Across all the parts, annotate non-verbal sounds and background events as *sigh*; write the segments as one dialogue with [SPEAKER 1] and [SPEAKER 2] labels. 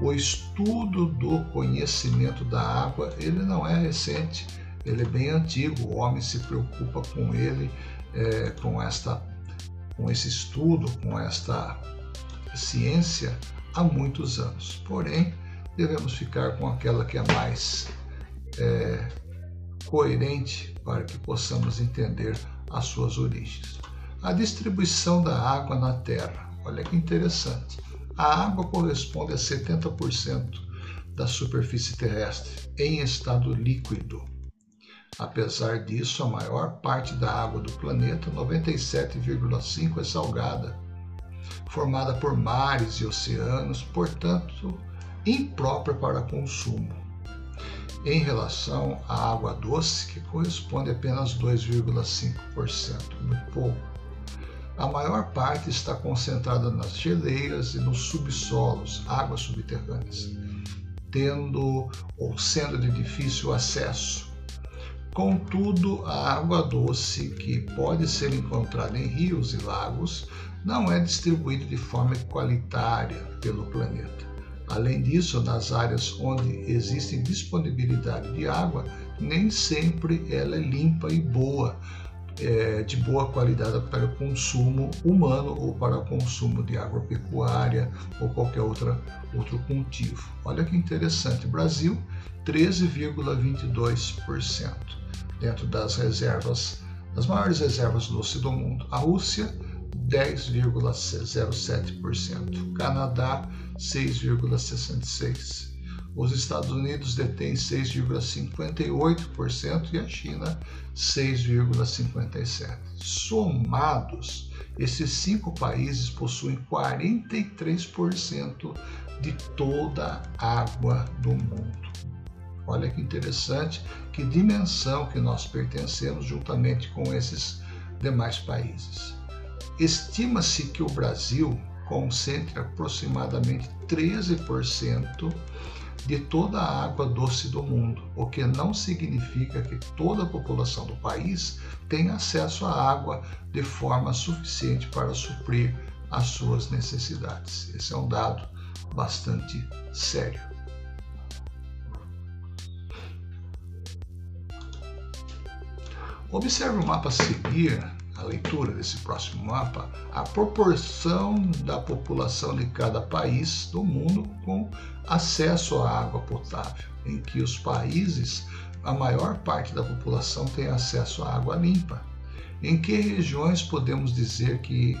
[SPEAKER 1] o estudo do conhecimento da água ele não é recente, ele é bem antigo. O homem se preocupa com ele, é, com esta, com esse estudo, com esta ciência há muitos anos. Porém, devemos ficar com aquela que é mais é, coerente para que possamos entender as suas origens. A distribuição da água na Terra. Olha que interessante. A água corresponde a 70% da superfície terrestre em estado líquido. Apesar disso, a maior parte da água do planeta, 97,5%, é salgada, formada por mares e oceanos, portanto, imprópria para consumo. Em relação à água doce, que corresponde a apenas 2,5%, muito pouco. A maior parte está concentrada nas geleiras e nos subsolos, águas subterrâneas, tendo ou sendo de difícil acesso. Contudo, a água doce, que pode ser encontrada em rios e lagos, não é distribuída de forma igualitária pelo planeta. Além disso, nas áreas onde existe disponibilidade de água, nem sempre ela é limpa e boa, é, de boa qualidade para o consumo humano ou para o consumo de agropecuária ou qualquer outra, outro cultivo. Olha que interessante, Brasil 13,22% dentro das reservas, das maiores reservas doce do mundo. A Rússia 10,07%, Canadá 6,66%. Os Estados Unidos detêm 6,58% e a China 6,57%. Somados, esses cinco países possuem 43% de toda a água do mundo. Olha que interessante, que dimensão que nós pertencemos juntamente com esses demais países. Estima-se que o Brasil concentre aproximadamente 13% de toda a água doce do mundo, o que não significa que toda a população do país tenha acesso à água de forma suficiente para suprir as suas necessidades. Esse é um dado bastante sério. Observe o mapa a seguir a leitura desse próximo mapa, a proporção da população de cada país do mundo com acesso à água potável, em que os países, a maior parte da população tem acesso à água limpa. Em que regiões podemos dizer que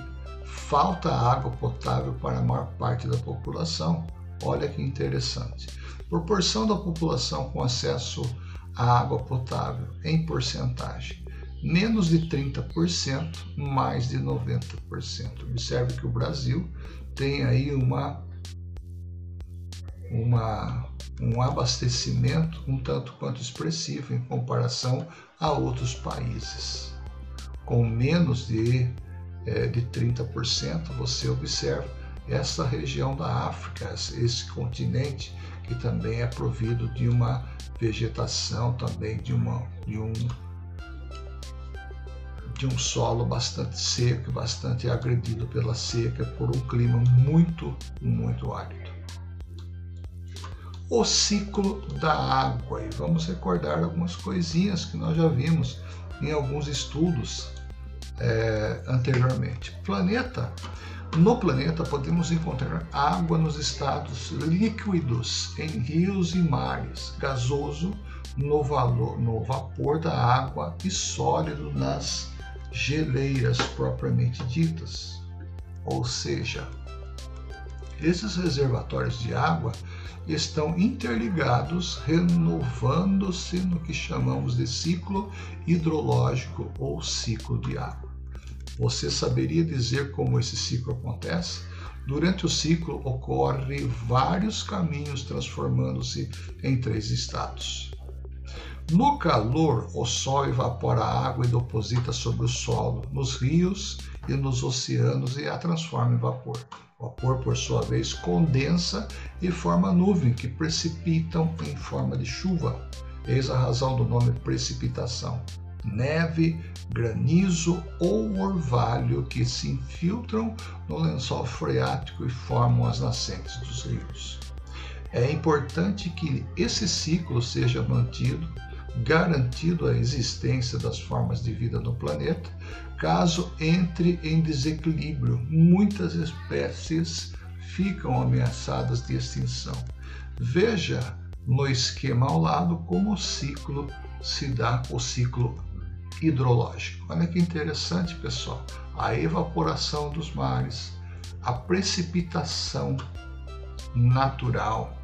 [SPEAKER 1] falta água potável para a maior parte da população? Olha que interessante. Proporção da população com acesso à água potável em porcentagem menos de 30%, mais de 90%. Observe que o Brasil tem aí uma, uma, um abastecimento um tanto quanto expressivo em comparação a outros países. Com menos de, é, de 30%, você observa essa região da África, esse continente que também é provido de uma vegetação, também de, uma, de um de um solo bastante seco, bastante agredido pela seca, por um clima muito, muito árido. O ciclo da água, e vamos recordar algumas coisinhas que nós já vimos em alguns estudos é, anteriormente. Planeta, no planeta podemos encontrar água nos estados líquidos, em rios e mares, gasoso no, valor, no vapor da água e sólido nas geleiras propriamente ditas. Ou seja, esses reservatórios de água estão interligados, renovando-se no que chamamos de ciclo hidrológico ou ciclo de água. Você saberia dizer como esse ciclo acontece? Durante o ciclo ocorre vários caminhos transformando-se em três estados. No calor, o sol evapora a água e deposita sobre o solo, nos rios e nos oceanos e a transforma em vapor. O vapor, por sua vez, condensa e forma nuvem que precipitam em forma de chuva. Eis a razão do nome precipitação. Neve, granizo ou orvalho que se infiltram no lençol freático e formam as nascentes dos rios. É importante que esse ciclo seja mantido, garantido a existência das formas de vida no planeta. Caso entre em desequilíbrio, muitas espécies ficam ameaçadas de extinção. Veja no esquema ao lado como o ciclo se dá, o ciclo hidrológico. Olha que interessante, pessoal. A evaporação dos mares, a precipitação natural,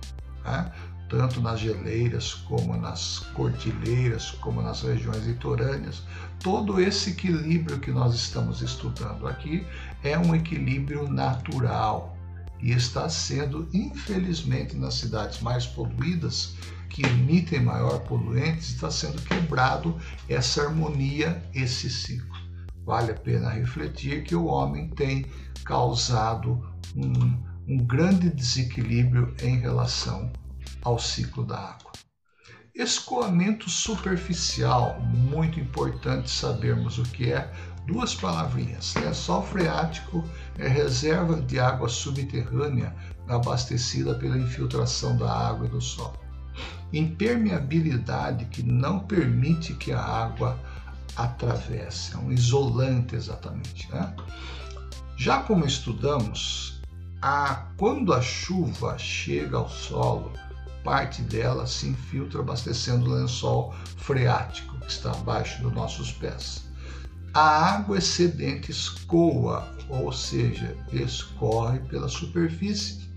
[SPEAKER 1] né? Tanto nas geleiras como nas cordilheiras, como nas regiões litorâneas. Todo esse equilíbrio que nós estamos estudando aqui é um equilíbrio natural e está sendo, infelizmente, nas cidades mais poluídas, que emitem maior poluentes, está sendo quebrado essa harmonia, esse ciclo. Vale a pena refletir que o homem tem causado um, um grande desequilíbrio em relação ao ciclo da água. Escoamento superficial, muito importante sabermos o que é, duas palavrinhas. Lençol freático é reserva de água subterrânea abastecida pela infiltração da água do solo. Impermeabilidade que não permite que a água atravesse, é um isolante exatamente. Né? Já como estudamos, a, quando a chuva chega ao solo, parte dela se infiltra abastecendo o lençol freático que está abaixo dos nossos pés a água excedente escoa, ou seja, escorre pela superfície.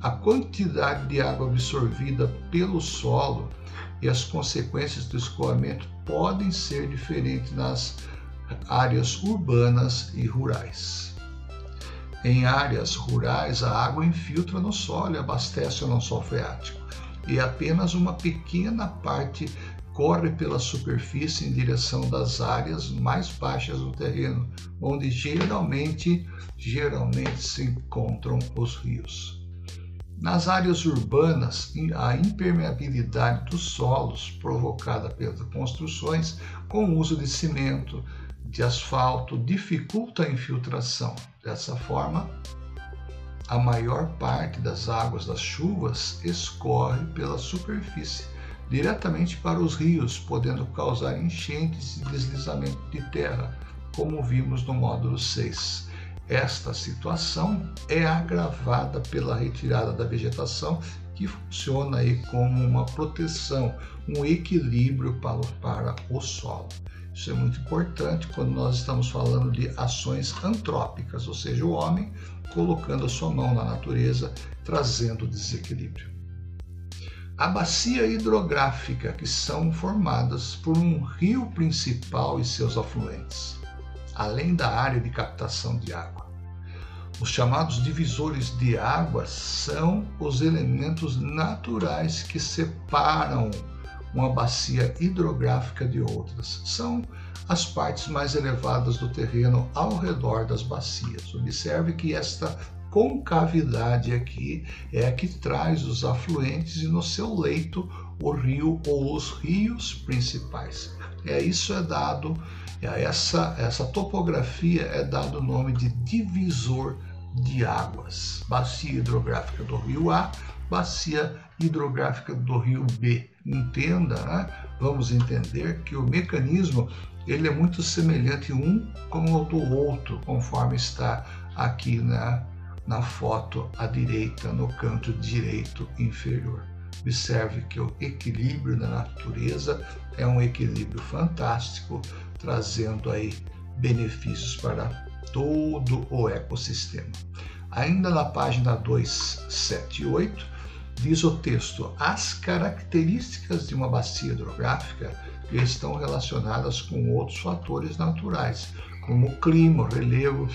[SPEAKER 1] A quantidade de água absorvida pelo solo e as consequências do escoamento podem ser diferentes nas áreas urbanas e rurais. Em áreas rurais, a água infiltra no solo e abastece o lençol freático, e apenas uma pequena parte corre pela superfície em direção das áreas mais baixas do terreno, onde geralmente, geralmente se encontram os rios. Nas áreas urbanas, a impermeabilidade dos solos provocada pelas construções com o uso de cimento, de asfalto, dificulta a infiltração. Dessa forma, a maior parte das águas das chuvas escorre pela superfície diretamente para os rios, podendo causar enchentes e deslizamento de terra, como vimos no módulo 6. Esta situação é agravada pela retirada da vegetação, que funciona aí como uma proteção, um equilíbrio para, para o solo. Isso é muito importante quando nós estamos falando de ações antrópicas, ou seja, o homem colocando a sua mão na natureza, trazendo desequilíbrio a bacia hidrográfica, que são formadas por um rio principal e seus afluentes, além da área de captação de água. Os chamados divisores de água são os elementos naturais que separam uma bacia hidrográfica de outras. São as partes mais elevadas do terreno ao redor das bacias. Observe que esta concavidade aqui é a que traz os afluentes e no seu leito o rio ou os rios principais. É isso é dado, é essa essa topografia é dado o nome de divisor de águas. Bacia hidrográfica do rio A, bacia hidrográfica do rio B. Entenda, né? vamos entender que o mecanismo ele é muito semelhante um com o do outro, conforme está aqui na na foto à direita, no canto direito inferior. Observe que o equilíbrio da natureza é um equilíbrio fantástico, trazendo aí benefícios para todo o ecossistema. Ainda na página 278, diz o texto: as características de uma bacia hidrográfica estão relacionadas com outros fatores naturais, como clima, relevo,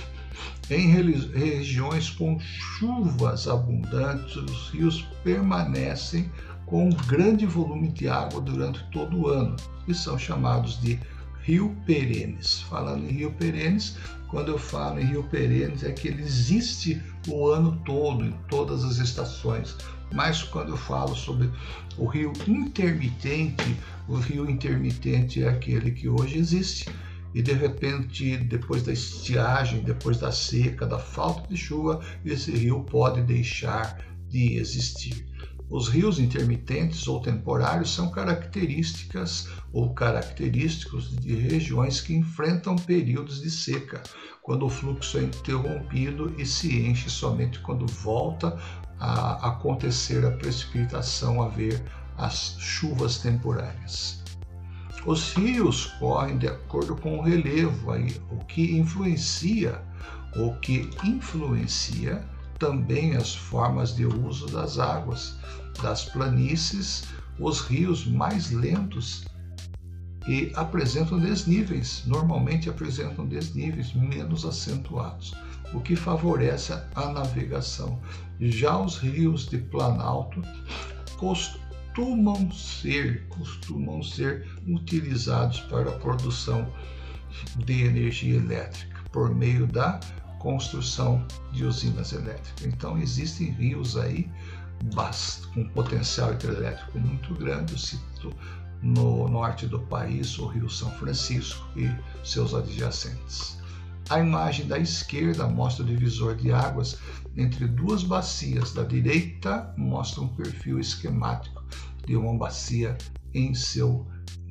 [SPEAKER 1] em regiões com chuvas abundantes, os rios permanecem com um grande volume de água durante todo o ano e são chamados de rio perenes. Falando em rio perenes, quando eu falo em rio perenes é que ele existe o ano todo, em todas as estações. Mas quando eu falo sobre o rio intermitente, o rio intermitente é aquele que hoje existe e de repente, depois da estiagem, depois da seca, da falta de chuva, esse rio pode deixar de existir. Os rios intermitentes ou temporários são características ou característicos de regiões que enfrentam períodos de seca, quando o fluxo é interrompido e se enche somente quando volta a acontecer a precipitação, haver as chuvas temporárias. Os rios correm de acordo com o relevo, aí, o que influencia, o que influencia também as formas de uso das águas. Das planícies, os rios mais lentos e apresentam desníveis, normalmente apresentam desníveis menos acentuados, o que favorece a navegação. Já os rios de planalto costumam ser, costumam ser utilizados para a produção de energia elétrica por meio da construção de usinas elétricas. Então existem rios aí com potencial hidrelétrico muito grande. Eu cito no norte do país o Rio São Francisco e seus adjacentes. A imagem da esquerda mostra o divisor de águas entre duas bacias. Da direita mostra um perfil esquemático de uma bacia em seu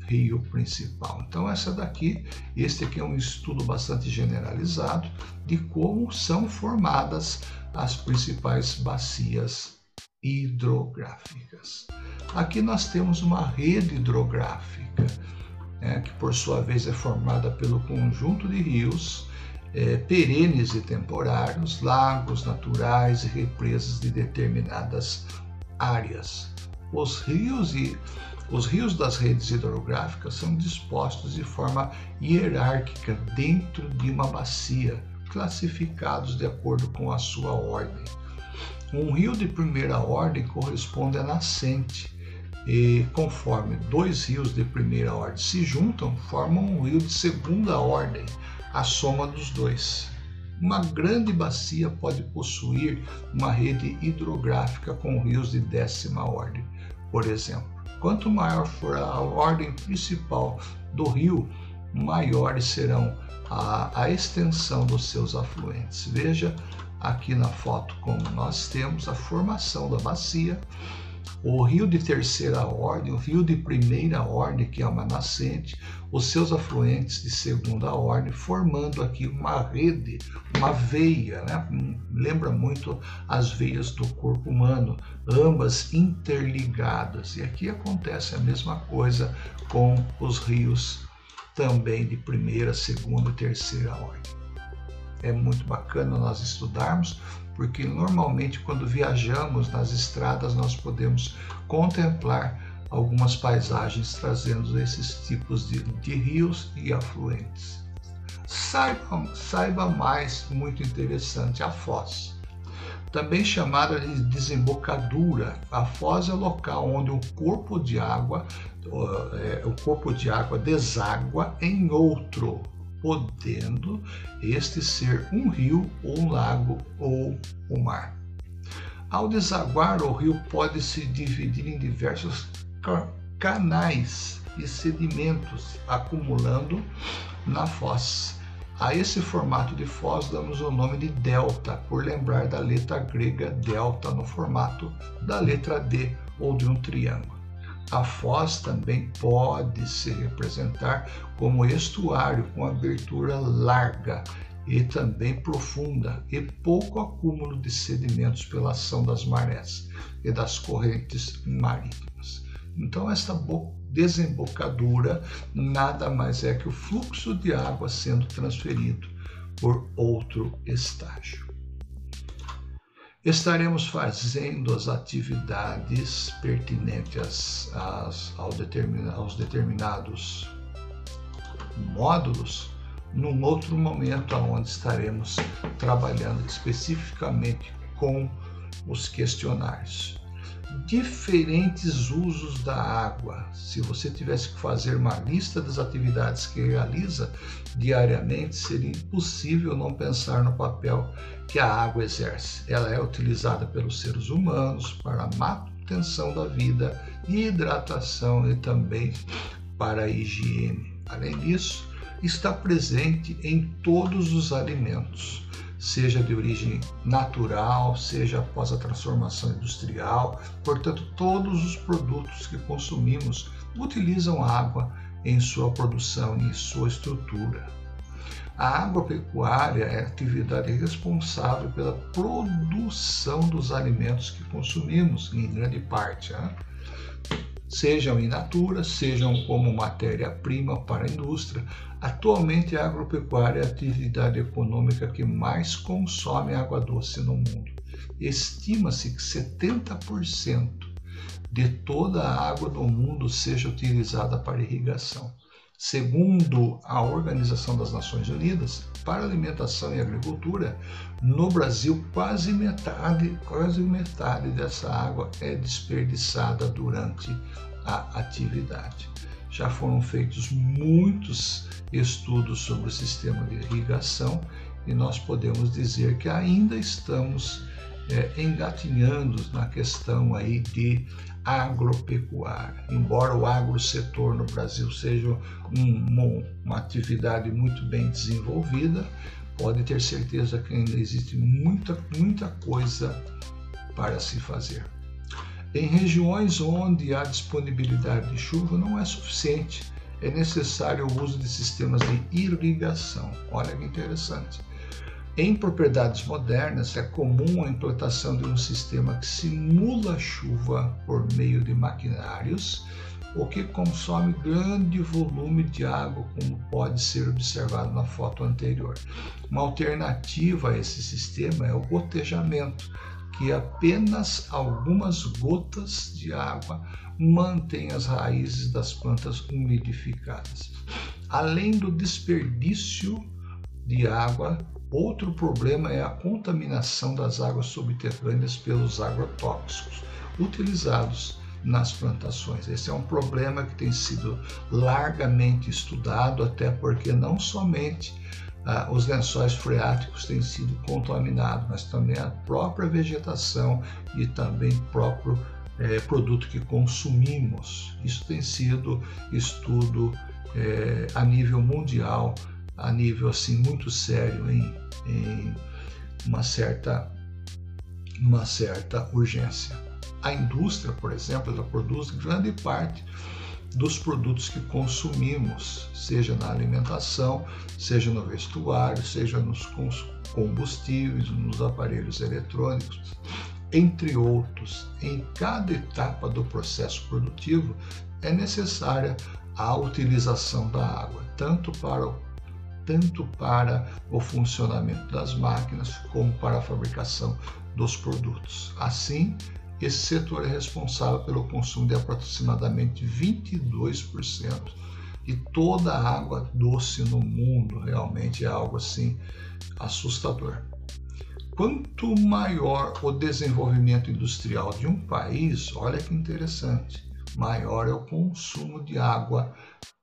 [SPEAKER 1] rio principal. Então essa daqui, este aqui é um estudo bastante generalizado de como são formadas as principais bacias hidrográficas. Aqui nós temos uma rede hidrográfica, né, que por sua vez é formada pelo conjunto de rios é, perenes e temporários, lagos naturais e represas de determinadas áreas. Os rios e os rios das redes hidrográficas são dispostos de forma hierárquica dentro de uma bacia, classificados de acordo com a sua ordem. Um rio de primeira ordem corresponde à nascente, e conforme dois rios de primeira ordem se juntam, formam um rio de segunda ordem, a soma dos dois. Uma grande bacia pode possuir uma rede hidrográfica com rios de décima ordem, por exemplo. Quanto maior for a ordem principal do rio, maiores serão a, a extensão dos seus afluentes. Veja aqui na foto como nós temos a formação da bacia o rio de terceira ordem, o rio de primeira ordem, que é uma nascente, os seus afluentes de segunda ordem, formando aqui uma rede, uma veia, né? lembra muito as veias do corpo humano, ambas interligadas. E aqui acontece a mesma coisa com os rios também de primeira, segunda e terceira ordem. É muito bacana nós estudarmos, porque normalmente quando viajamos nas estradas nós podemos contemplar algumas paisagens trazendo esses tipos de, de rios e afluentes. Saiba, saiba mais, muito interessante, a foz. Também chamada de desembocadura, a foz é o local onde o corpo de água, é, o corpo de água deságua em outro, podendo este ser um rio, ou um lago ou um mar. Ao desaguar, o rio pode se dividir em diversos canais e sedimentos, acumulando na foz. A esse formato de foz damos o nome de delta, por lembrar da letra grega delta no formato da letra D ou de um triângulo. A foz também pode se representar como estuário com abertura larga e também profunda e pouco acúmulo de sedimentos pela ação das marés e das correntes marítimas. Então, esta desembocadura nada mais é que o fluxo de água sendo transferido por outro estágio. Estaremos fazendo as atividades pertinentes às, ao determina, aos determinados módulos num outro momento onde estaremos trabalhando especificamente com os questionários diferentes usos da água. Se você tivesse que fazer uma lista das atividades que realiza diariamente, seria impossível não pensar no papel que a água exerce. Ela é utilizada pelos seres humanos para a manutenção da vida, hidratação e também para a higiene. Além disso, está presente em todos os alimentos seja de origem natural, seja após a transformação industrial. Portanto, todos os produtos que consumimos utilizam água em sua produção e sua estrutura. A agropecuária é a atividade responsável pela produção dos alimentos que consumimos, em grande parte. Né? Sejam in natura, sejam como matéria-prima para a indústria. Atualmente, a agropecuária é a atividade econômica que mais consome água doce no mundo. Estima-se que 70% de toda a água do mundo seja utilizada para irrigação. Segundo a Organização das Nações Unidas para Alimentação e Agricultura, no Brasil quase metade, quase metade dessa água é desperdiçada durante a atividade. Já foram feitos muitos estudos sobre o sistema de irrigação e nós podemos dizer que ainda estamos é, engatinhando na questão aí de agropecuária. Embora o agrosetor no Brasil seja um, uma atividade muito bem desenvolvida, pode ter certeza que ainda existe muita, muita coisa para se fazer. Em regiões onde a disponibilidade de chuva não é suficiente, é necessário o uso de sistemas de irrigação. Olha que interessante. Em propriedades modernas, é comum a implantação de um sistema que simula chuva por meio de maquinários, o que consome grande volume de água, como pode ser observado na foto anterior. Uma alternativa a esse sistema é o gotejamento, que apenas algumas gotas de água mantêm as raízes das plantas umidificadas. Além do desperdício de água Outro problema é a contaminação das águas subterrâneas pelos agrotóxicos utilizados nas plantações. Esse é um problema que tem sido largamente estudado, até porque não somente ah, os lençóis freáticos têm sido contaminados, mas também a própria vegetação e também próprio eh, produto que consumimos. Isso tem sido estudo eh, a nível mundial a nível assim muito sério em, em uma certa uma certa urgência. A indústria, por exemplo, ela produz grande parte dos produtos que consumimos, seja na alimentação, seja no vestuário, seja nos combustíveis, nos aparelhos eletrônicos, entre outros. Em cada etapa do processo produtivo é necessária a utilização da água, tanto para o tanto para o funcionamento das máquinas como para a fabricação dos produtos. Assim, esse setor é responsável pelo consumo de aproximadamente 22% de toda a água doce no mundo. Realmente é algo assim assustador. Quanto maior o desenvolvimento industrial de um país, olha que interessante, maior é o consumo de água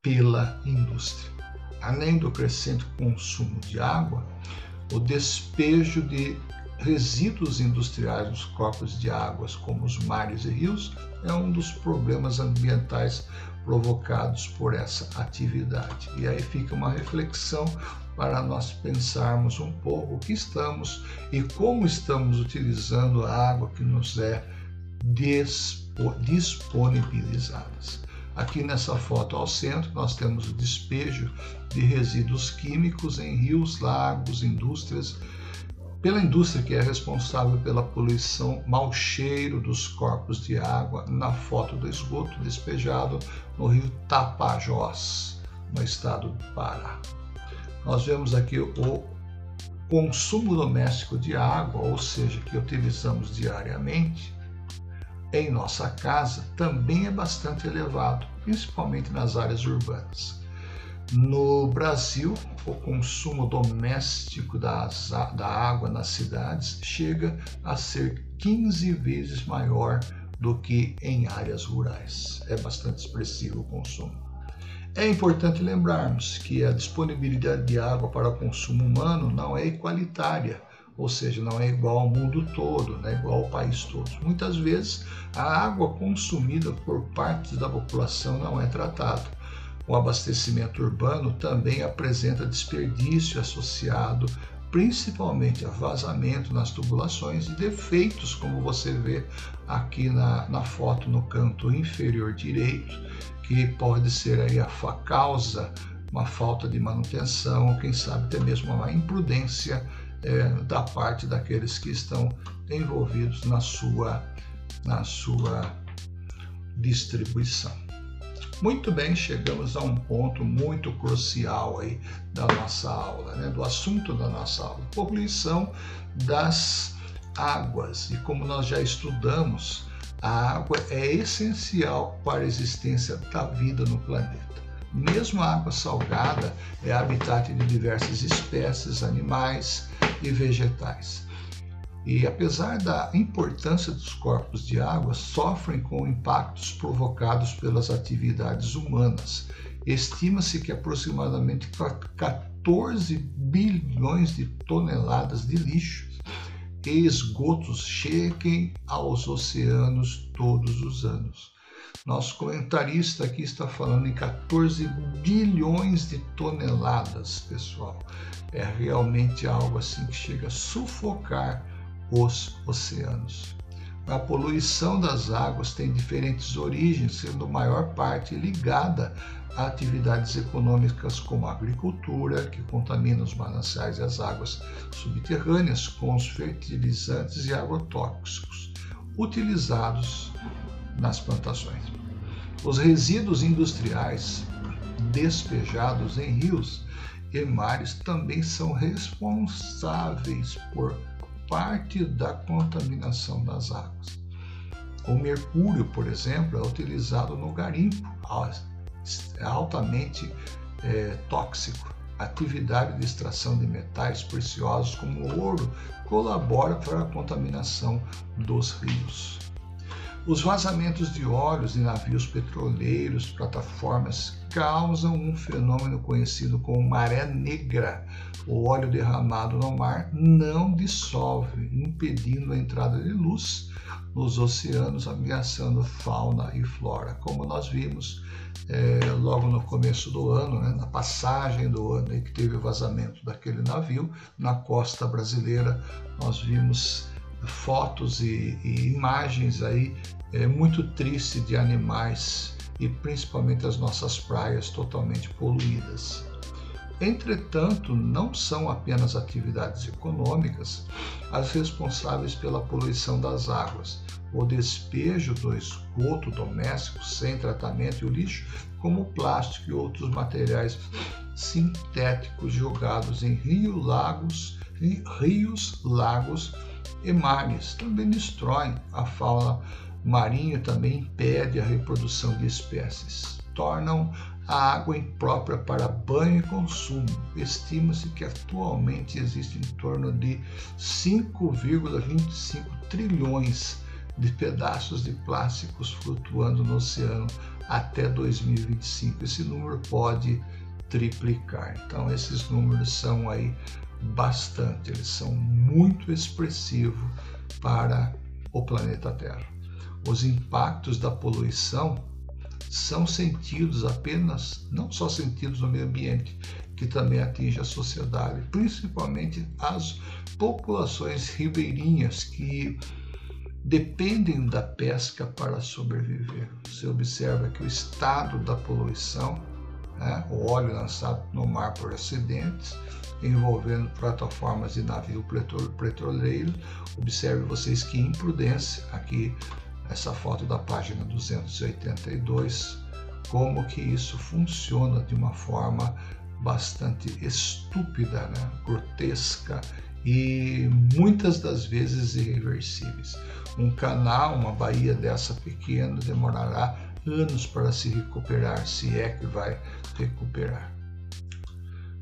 [SPEAKER 1] pela indústria além do crescente consumo de água, o despejo de resíduos industriais nos corpos de águas, como os mares e rios, é um dos problemas ambientais provocados por essa atividade. E aí fica uma reflexão para nós pensarmos um pouco o que estamos e como estamos utilizando a água que nos é disponibilizada. Aqui nessa foto ao centro nós temos o despejo de resíduos químicos em rios, lagos, indústrias, pela indústria que é responsável pela poluição mau cheiro dos corpos de água na foto do esgoto despejado no rio Tapajós, no estado do Pará. Nós vemos aqui o consumo doméstico de água, ou seja, que utilizamos diariamente, em nossa casa também é bastante elevado, principalmente nas áreas urbanas. No Brasil, o consumo doméstico das, da água nas cidades chega a ser 15 vezes maior do que em áreas rurais. É bastante expressivo o consumo. É importante lembrarmos que a disponibilidade de água para consumo humano não é igualitária ou seja, não é igual ao mundo todo, não é igual ao país todo. Muitas vezes a água consumida por partes da população não é tratada. O abastecimento urbano também apresenta desperdício associado principalmente a vazamento nas tubulações e defeitos, como você vê aqui na, na foto no canto inferior direito, que pode ser aí a causa uma falta de manutenção, ou quem sabe até mesmo uma imprudência é, da parte daqueles que estão envolvidos na sua, na sua distribuição. Muito bem, chegamos a um ponto muito crucial aí da nossa aula, né? do assunto da nossa aula, poluição das águas. E como nós já estudamos, a água é essencial para a existência da vida no planeta. Mesmo a água salgada é habitat de diversas espécies animais e vegetais. E apesar da importância dos corpos de água, sofrem com impactos provocados pelas atividades humanas. Estima-se que aproximadamente 14 bilhões de toneladas de lixo e esgotos cheguem aos oceanos todos os anos. Nosso comentarista aqui está falando em 14 bilhões de toneladas, pessoal. É realmente algo assim que chega a sufocar os oceanos. A poluição das águas tem diferentes origens, sendo a maior parte ligada a atividades econômicas como a agricultura, que contamina os mananciais e as águas subterrâneas com os fertilizantes e agrotóxicos utilizados nas plantações. Os resíduos industriais despejados em rios e mares também são responsáveis por parte da contaminação das águas. O mercúrio, por exemplo, é utilizado no garimpo, é altamente é, tóxico. A atividade de extração de metais preciosos como o ouro colabora para a contaminação dos rios. Os vazamentos de óleos em navios petroleiros, plataformas, causam um fenômeno conhecido como maré negra. O óleo derramado no mar não dissolve, impedindo a entrada de luz nos oceanos, ameaçando fauna e flora, como nós vimos é, logo no começo do ano, né, na passagem do ano em que teve o vazamento daquele navio na costa brasileira, nós vimos fotos e, e imagens aí é, muito tristes de animais e principalmente as nossas praias totalmente poluídas. Entretanto, não são apenas atividades econômicas as responsáveis pela poluição das águas. O despejo do esgoto doméstico sem tratamento e o lixo, como o plástico e outros materiais sintéticos jogados em rios, lagos, rios, lagos e mares também destroem a fauna marinha também impede a reprodução de espécies. Tornam a água imprópria para banho e consumo. Estima-se que atualmente existe em torno de 5,25 trilhões de pedaços de plásticos flutuando no oceano até 2025. Esse número pode triplicar. Então esses números são aí bastante, eles são muito expressivos para o planeta Terra. Os impactos da poluição são sentidos apenas, não só sentidos no meio ambiente, que também atinge a sociedade, principalmente as populações ribeirinhas que dependem da pesca para sobreviver. Você observa que o estado da poluição, né, o óleo lançado no mar por acidentes, envolvendo plataformas de navio petroleiro. Observe vocês que imprudência aqui essa foto da página 282, como que isso funciona de uma forma bastante estúpida, né? grotesca e muitas das vezes irreversíveis. Um canal, uma baía dessa pequena demorará anos para se recuperar, se é que vai recuperar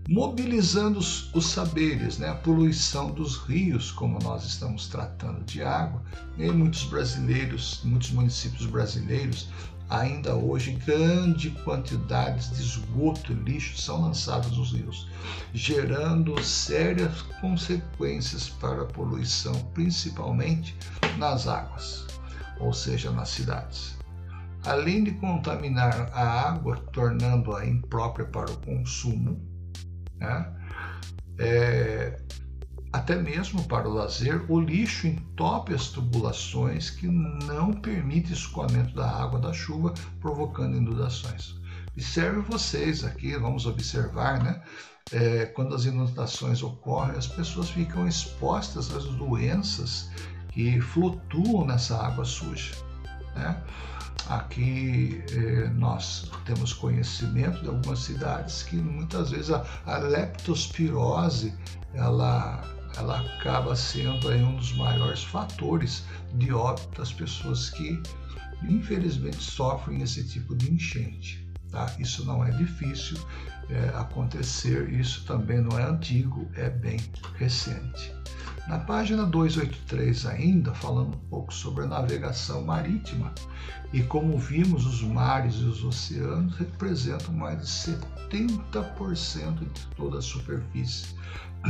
[SPEAKER 1] mobilizando os, os, saberes, né? a poluição dos rios, como nós estamos tratando de água. E muitos brasileiros, muitos municípios brasileiros, ainda hoje grandes quantidades de esgoto e lixo são lançados nos rios, gerando sérias consequências para a poluição, principalmente nas águas, ou seja, nas cidades. Além de contaminar a água, tornando-a imprópria para o consumo, né? É, até mesmo para o lazer, o lixo entope as tubulações que não permite escoamento da água da chuva, provocando inundações. Observe vocês aqui, vamos observar, né? É, quando as inundações ocorrem, as pessoas ficam expostas às doenças que flutuam nessa água suja. Né? Aqui eh, nós temos conhecimento de algumas cidades que muitas vezes a, a leptospirose ela, ela acaba sendo aí um dos maiores fatores de óbito das pessoas que infelizmente sofrem esse tipo de enchente. Tá? Isso não é difícil é, acontecer, isso também não é antigo, é bem recente. Na página 283 ainda, falando um pouco sobre a navegação marítima, e como vimos, os mares e os oceanos representam mais de 70% de toda a superfície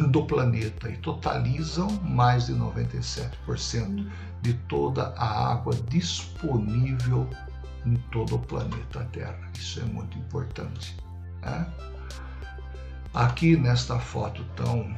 [SPEAKER 1] do planeta e totalizam mais de 97% de toda a água disponível em todo o planeta Terra. Isso é muito importante. Né? Aqui nesta foto tão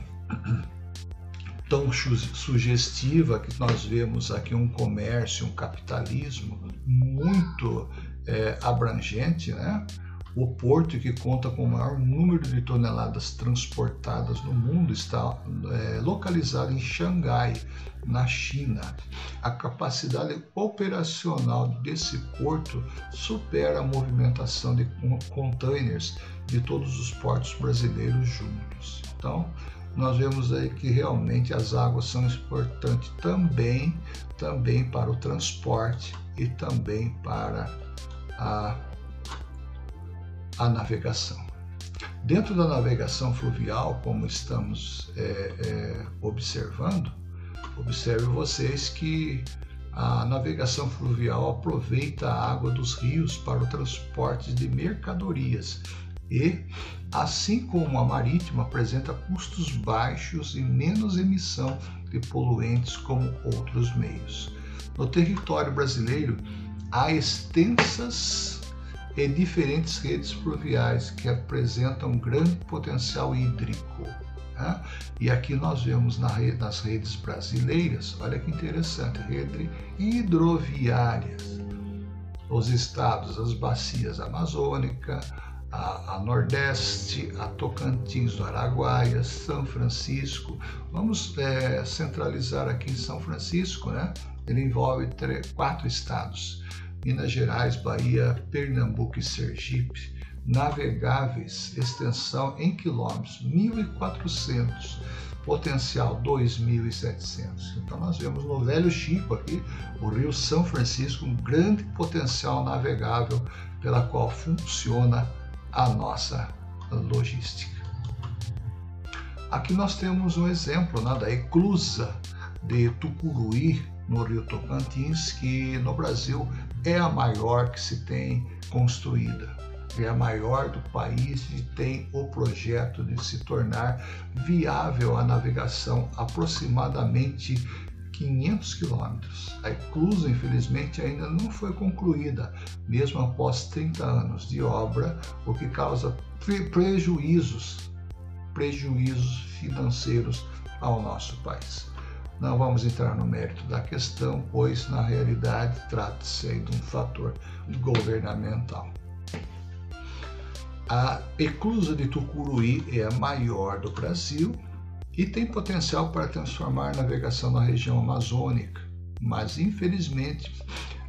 [SPEAKER 1] tão sugestiva que nós vemos aqui um comércio, um capitalismo muito é, abrangente, né? O porto que conta com o maior número de toneladas transportadas no mundo está é, localizado em Xangai, na China. A capacidade operacional desse porto supera a movimentação de containers de todos os portos brasileiros juntos. Então, nós vemos aí que realmente as águas são importantes também, também para o transporte e também para a, a navegação. Dentro da navegação fluvial, como estamos é, é, observando, observe vocês que a navegação fluvial aproveita a água dos rios para o transporte de mercadorias e, assim como a marítima, apresenta custos baixos e menos emissão de poluentes como outros meios. No território brasileiro, há extensas e diferentes redes fluviais que apresentam grande potencial hídrico. Né? E aqui nós vemos nas redes brasileiras, olha que interessante, rede hidroviárias. Os estados, as bacias amazônica, a, a, Nordeste, a Tocantins do Araguaia, São Francisco. Vamos é, centralizar aqui em São Francisco, né? Ele envolve três, quatro estados: Minas Gerais, Bahia, Pernambuco e Sergipe. Navegáveis, extensão em quilômetros, 1.400 potencial 2.700. Então nós vemos no Velho Chico aqui, o Rio São Francisco, um grande potencial navegável pela qual funciona a nossa logística. Aqui nós temos um exemplo né, da eclusa de Tucuruí, no Rio Tocantins, que no Brasil é a maior que se tem construída. É a maior do país e tem o projeto de se tornar viável a navegação aproximadamente 500 quilômetros. A eclusa, infelizmente, ainda não foi concluída, mesmo após 30 anos de obra, o que causa prejuízos, prejuízos financeiros ao nosso país. Não vamos entrar no mérito da questão, pois na realidade trata-se de um fator governamental. A eclusa de Tucuruí é a maior do Brasil, e tem potencial para transformar a navegação na região amazônica, mas infelizmente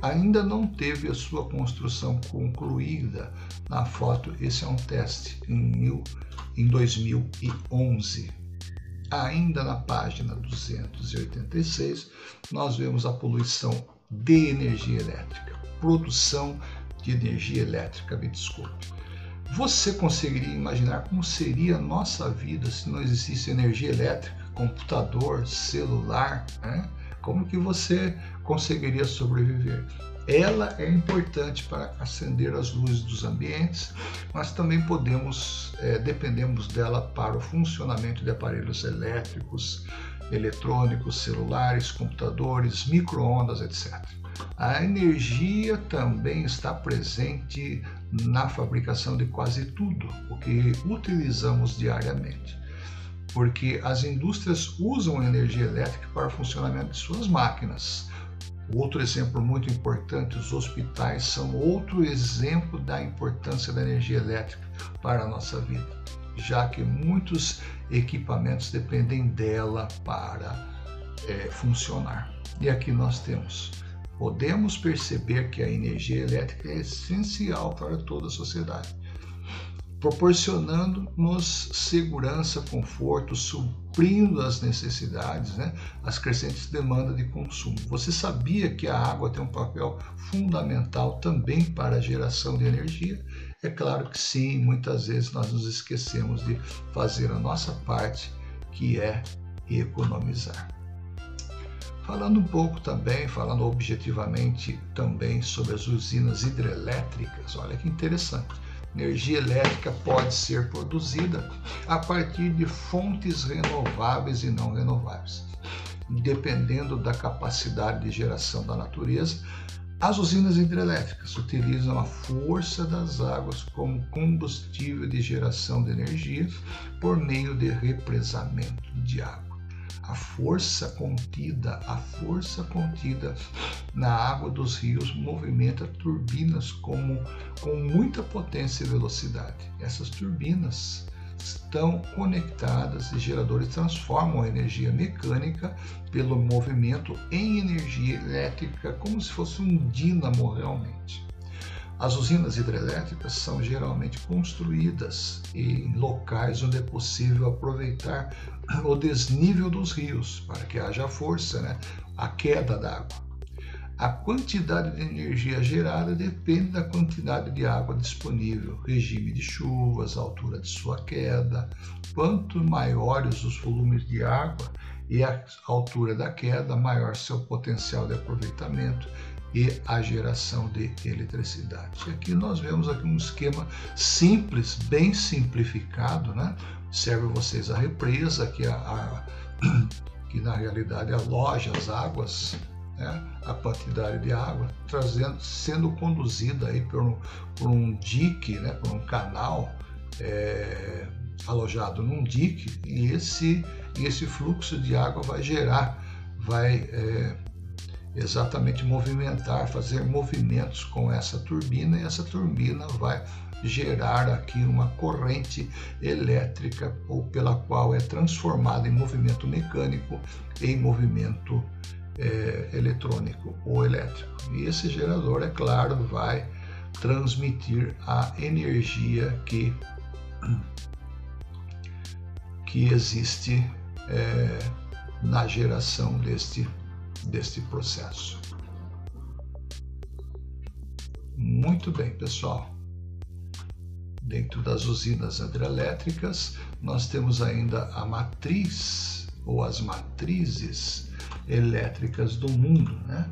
[SPEAKER 1] ainda não teve a sua construção concluída. Na foto, esse é um teste em, mil, em 2011. Ainda na página 286, nós vemos a poluição de energia elétrica, produção de energia elétrica, me desculpe. Você conseguiria imaginar como seria a nossa vida se não existisse energia elétrica, computador, celular? Né? Como que você conseguiria sobreviver? Ela é importante para acender as luzes dos ambientes, mas também podemos, é, dependemos dela para o funcionamento de aparelhos elétricos, eletrônicos, celulares, computadores, microondas, etc. A energia também está presente na fabricação de quase tudo o que utilizamos diariamente. porque as indústrias usam energia elétrica para o funcionamento de suas máquinas. Outro exemplo muito importante, os hospitais são outro exemplo da importância da energia elétrica para a nossa vida, já que muitos equipamentos dependem dela para é, funcionar. E aqui nós temos, podemos perceber que a energia elétrica é essencial para toda a sociedade proporcionando-nos segurança, conforto, suprindo as necessidades, né, as crescentes demandas de consumo. Você sabia que a água tem um papel fundamental também para a geração de energia? É claro que sim, muitas vezes nós nos esquecemos de fazer a nossa parte, que é economizar. Falando um pouco também, falando objetivamente também sobre as usinas hidrelétricas, olha que interessante energia elétrica pode ser produzida a partir de fontes renováveis e não renováveis. Dependendo da capacidade de geração da natureza, as usinas hidrelétricas utilizam a força das águas como combustível de geração de energia por meio de represamento de água a força contida, a força contida na água dos rios movimenta turbinas como, com muita potência e velocidade. Essas turbinas estão conectadas e geradores transformam a energia mecânica pelo movimento em energia elétrica, como se fosse um dínamo realmente. As usinas hidrelétricas são geralmente construídas em locais onde é possível aproveitar o desnível dos rios para que haja força, né? a queda d'água. A quantidade de energia gerada depende da quantidade de água disponível, regime de chuvas, altura de sua queda. Quanto maiores os volumes de água e a altura da queda, maior seu potencial de aproveitamento e a geração de eletricidade. Aqui nós vemos aqui um esquema simples, bem simplificado, né? Serve vocês a represa, que, a, a *clears throat* que na realidade aloja as águas, né? a quantidade de água, trazendo, sendo conduzida aí por um, por um dique, né? por um canal é, alojado num dique, e esse, esse fluxo de água vai gerar, vai é, exatamente movimentar, fazer movimentos com essa turbina e essa turbina vai gerar aqui uma corrente elétrica ou pela qual é transformada em movimento mecânico em movimento é, eletrônico ou elétrico. E esse gerador, é claro, vai transmitir a energia que, que existe é, na geração deste deste processo. Muito bem, pessoal. Dentro das usinas hidrelétricas, nós temos ainda a matriz ou as matrizes elétricas do mundo, né?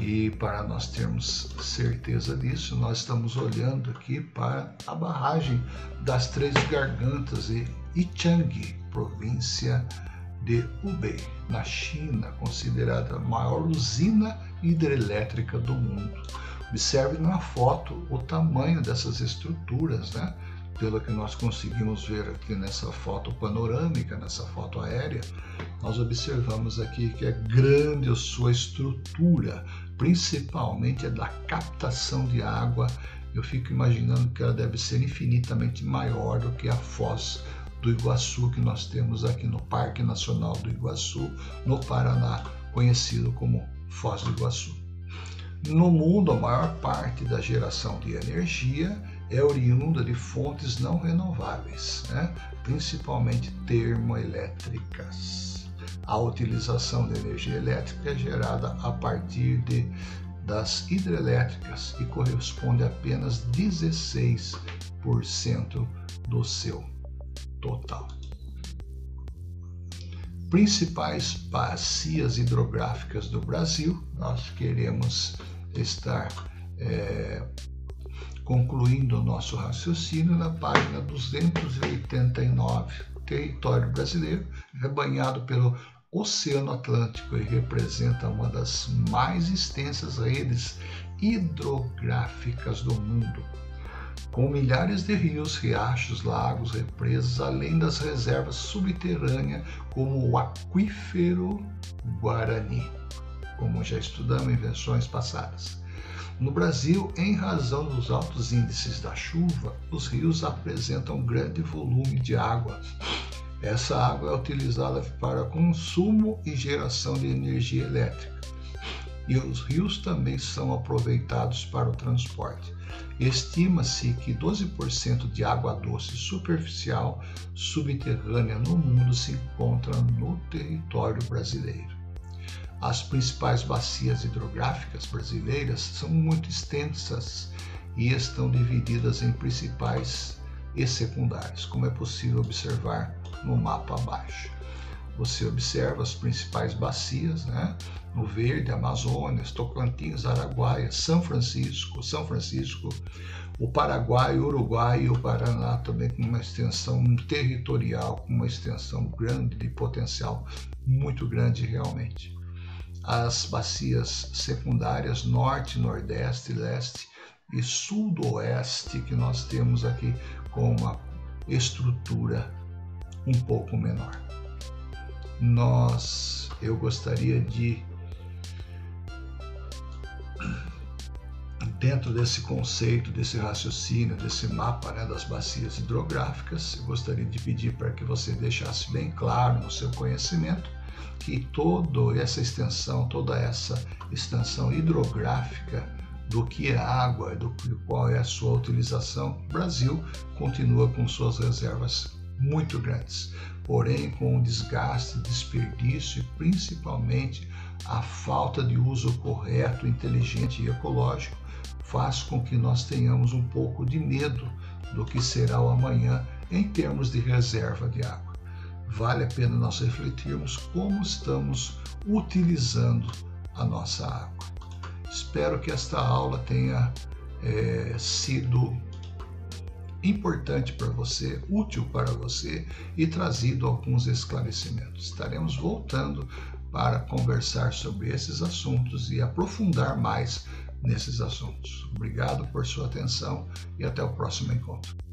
[SPEAKER 1] E para nós termos certeza disso, nós estamos olhando aqui para a barragem das Três Gargantas e Ichang, província de Hubei, na China, considerada a maior usina hidrelétrica do mundo. Observe na foto o tamanho dessas estruturas, né? Pelo que nós conseguimos ver aqui nessa foto panorâmica, nessa foto aérea, nós observamos aqui que é grande a sua estrutura, principalmente a da captação de água. Eu fico imaginando que ela deve ser infinitamente maior do que a foz do Iguaçu que nós temos aqui no Parque Nacional do Iguaçu, no Paraná, conhecido como Foz do Iguaçu. No mundo, a maior parte da geração de energia é oriunda de fontes não renováveis, né? principalmente termoelétricas. A utilização de energia elétrica é gerada a partir de, das hidrelétricas e corresponde a apenas 16% do seu total. Principais bacias hidrográficas do Brasil, nós queremos estar é, concluindo o nosso raciocínio na página 289. território brasileiro é banhado pelo Oceano Atlântico e representa uma das mais extensas redes hidrográficas do mundo com milhares de rios, riachos, lagos, represas, além das reservas subterrâneas, como o aquífero Guarani, como já estudamos em versões passadas. No Brasil, em razão dos altos índices da chuva, os rios apresentam grande volume de água. Essa água é utilizada para consumo e geração de energia elétrica. E os rios também são aproveitados para o transporte. Estima-se que 12% de água doce superficial subterrânea no mundo se encontra no território brasileiro. As principais bacias hidrográficas brasileiras são muito extensas e estão divididas em principais e secundárias, como é possível observar no mapa abaixo. Você observa as principais bacias, né? No verde, Amazonas, Tocantins, Araguaia, São Francisco, São Francisco, o Paraguai, o Uruguai e o Paraná também com uma extensão territorial, com uma extensão grande de potencial muito grande realmente as bacias secundárias norte, nordeste, leste e sudoeste que nós temos aqui com uma estrutura um pouco menor. Nós, eu gostaria de dentro desse conceito, desse raciocínio, desse mapa né, das bacias hidrográficas, eu gostaria de pedir para que você deixasse bem claro no seu conhecimento que toda essa extensão, toda essa extensão hidrográfica do que é água, do qual é a sua utilização, o Brasil continua com suas reservas muito grandes, porém com o desgaste, desperdício e principalmente a falta de uso correto, inteligente e ecológico faz com que nós tenhamos um pouco de medo do que será o amanhã em termos de reserva de água vale a pena nós refletirmos como estamos utilizando a nossa água. Espero que esta aula tenha é, sido importante para você, útil para você e trazido alguns esclarecimentos. Estaremos voltando para conversar sobre esses assuntos e aprofundar mais nesses assuntos. Obrigado por sua atenção e até o próximo encontro.